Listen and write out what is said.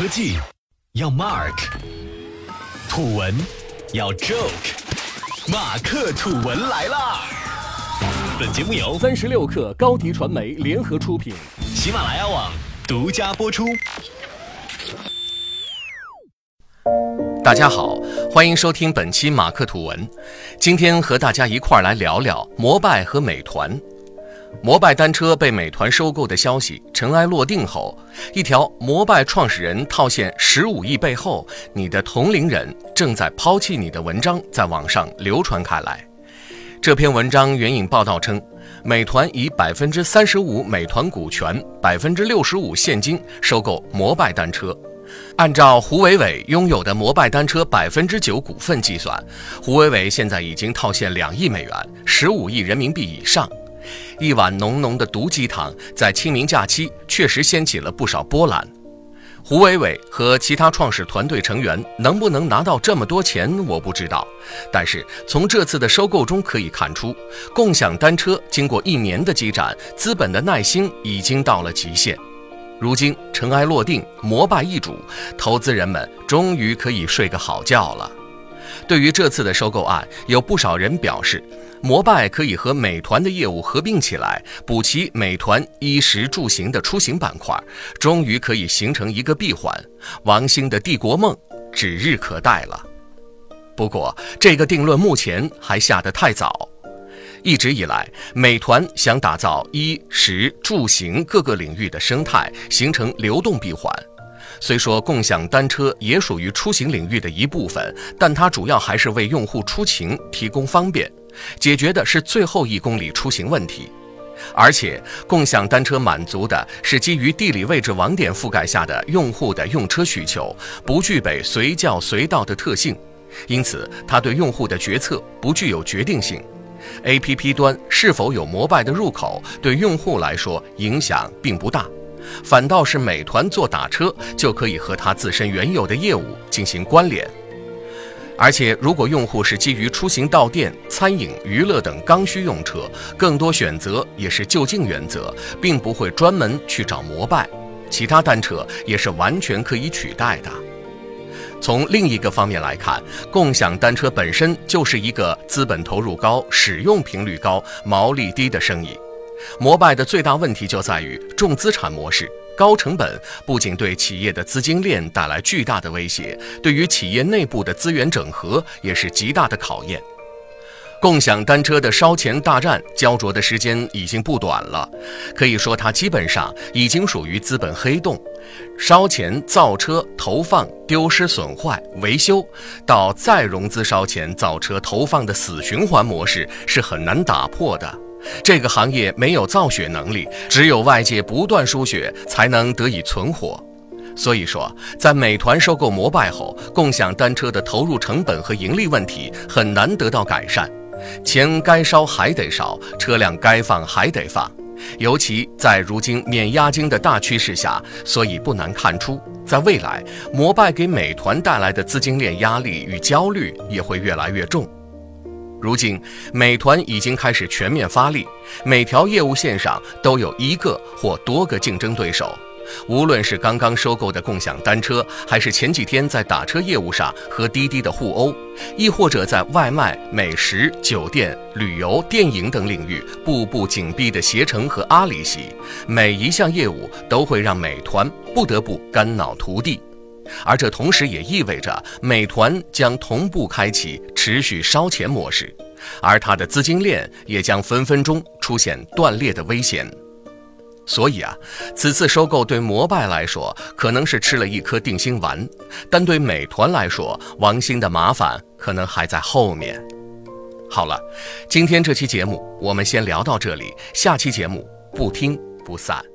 科技要 Mark，土文要 Joke，马克土文来啦！本节目由三十六克高迪传媒联合出品，喜马拉雅网独家播出。大家好，欢迎收听本期马克吐文。今天和大家一块儿来聊聊摩拜和美团。摩拜单车被美团收购的消息尘埃落定后，一条摩拜创始人套现十五亿背后，你的同龄人正在抛弃你的文章在网上流传开来。这篇文章援引报道称，美团以百分之三十五美团股权、百分之六十五现金收购摩拜单车。按照胡伟伟拥有的摩拜单车百分之九股份计算，胡伟伟现在已经套现两亿美元，十五亿人民币以上。一碗浓浓的毒鸡汤，在清明假期确实掀起了不少波澜。胡伟伟和其他创始团队成员能不能拿到这么多钱，我不知道。但是从这次的收购中可以看出，共享单车经过一年的积攒，资本的耐心已经到了极限。如今尘埃落定，摩拜易主，投资人们终于可以睡个好觉了。对于这次的收购案，有不少人表示，摩拜可以和美团的业务合并起来，补齐美团衣食住行的出行板块，终于可以形成一个闭环，王兴的帝国梦指日可待了。不过，这个定论目前还下得太早。一直以来，美团想打造衣食住行各个领域的生态，形成流动闭环。虽说共享单车也属于出行领域的一部分，但它主要还是为用户出行提供方便，解决的是最后一公里出行问题。而且，共享单车满足的是基于地理位置网点覆盖下的用户的用车需求，不具备随叫随到的特性，因此它对用户的决策不具有决定性。APP 端是否有摩拜的入口，对用户来说影响并不大。反倒是美团做打车就可以和它自身原有的业务进行关联，而且如果用户是基于出行到店、餐饮、娱乐等刚需用车，更多选择也是就近原则，并不会专门去找摩拜，其他单车也是完全可以取代的。从另一个方面来看，共享单车本身就是一个资本投入高、使用频率高、毛利低的生意。摩拜的最大问题就在于重资产模式，高成本不仅对企业的资金链带来巨大的威胁，对于企业内部的资源整合也是极大的考验。共享单车的烧钱大战焦灼的时间已经不短了，可以说它基本上已经属于资本黑洞。烧钱造车投放丢失损坏维修，到再融资烧钱造车投放的死循环模式是很难打破的。这个行业没有造血能力，只有外界不断输血才能得以存活。所以说，在美团收购摩拜后，共享单车的投入成本和盈利问题很难得到改善。钱该烧还得烧，车辆该放还得放。尤其在如今免押金的大趋势下，所以不难看出，在未来，摩拜给美团带来的资金链压力与焦虑也会越来越重。如今，美团已经开始全面发力，每条业务线上都有一个或多个竞争对手。无论是刚刚收购的共享单车，还是前几天在打车业务上和滴滴的互殴，亦或者在外卖、美食、酒店、旅游、电影等领域步步紧逼的携程和阿里系，每一项业务都会让美团不得不肝脑涂地。而这同时也意味着，美团将同步开启持续烧钱模式，而它的资金链也将分分钟出现断裂的危险。所以啊，此次收购对摩拜来说可能是吃了一颗定心丸，但对美团来说，王兴的麻烦可能还在后面。好了，今天这期节目我们先聊到这里，下期节目不听不散。